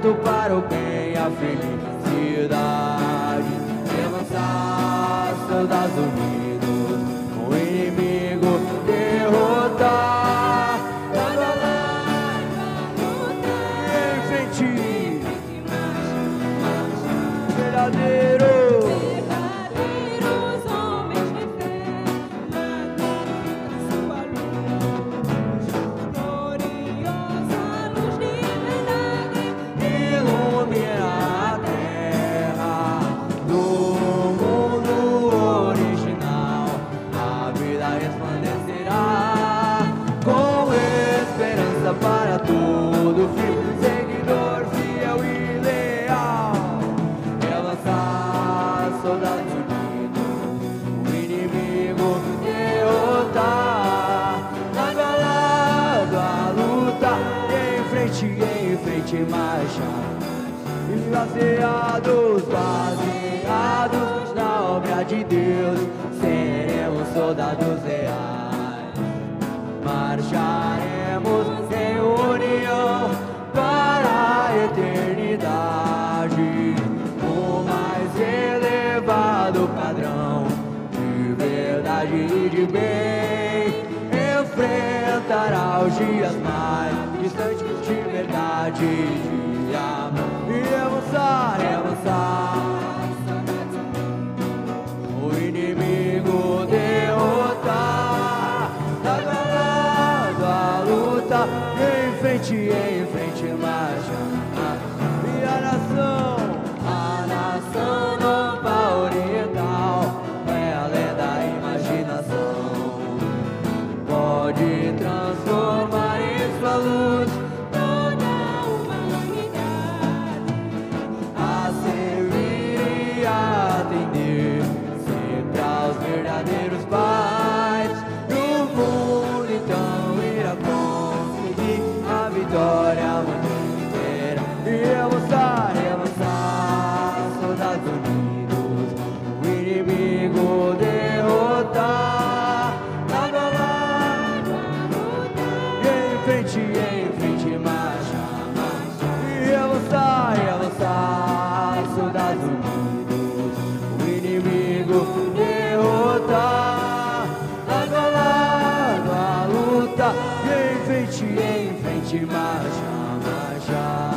Para o bem a felicidade, levantar saudades unidas. te mais Baseados, baseados na obra de Deus Seremos soldados reais. Marcharemos em união para a eternidade. O mais elevado padrão de verdade e de bem Enfrentará os dias mais Distante de verdade, de amor e avançar, avançar. O inimigo derrotar, tá ganhando a luta, em frente, em frente, marcha. vem te marchar, marchar.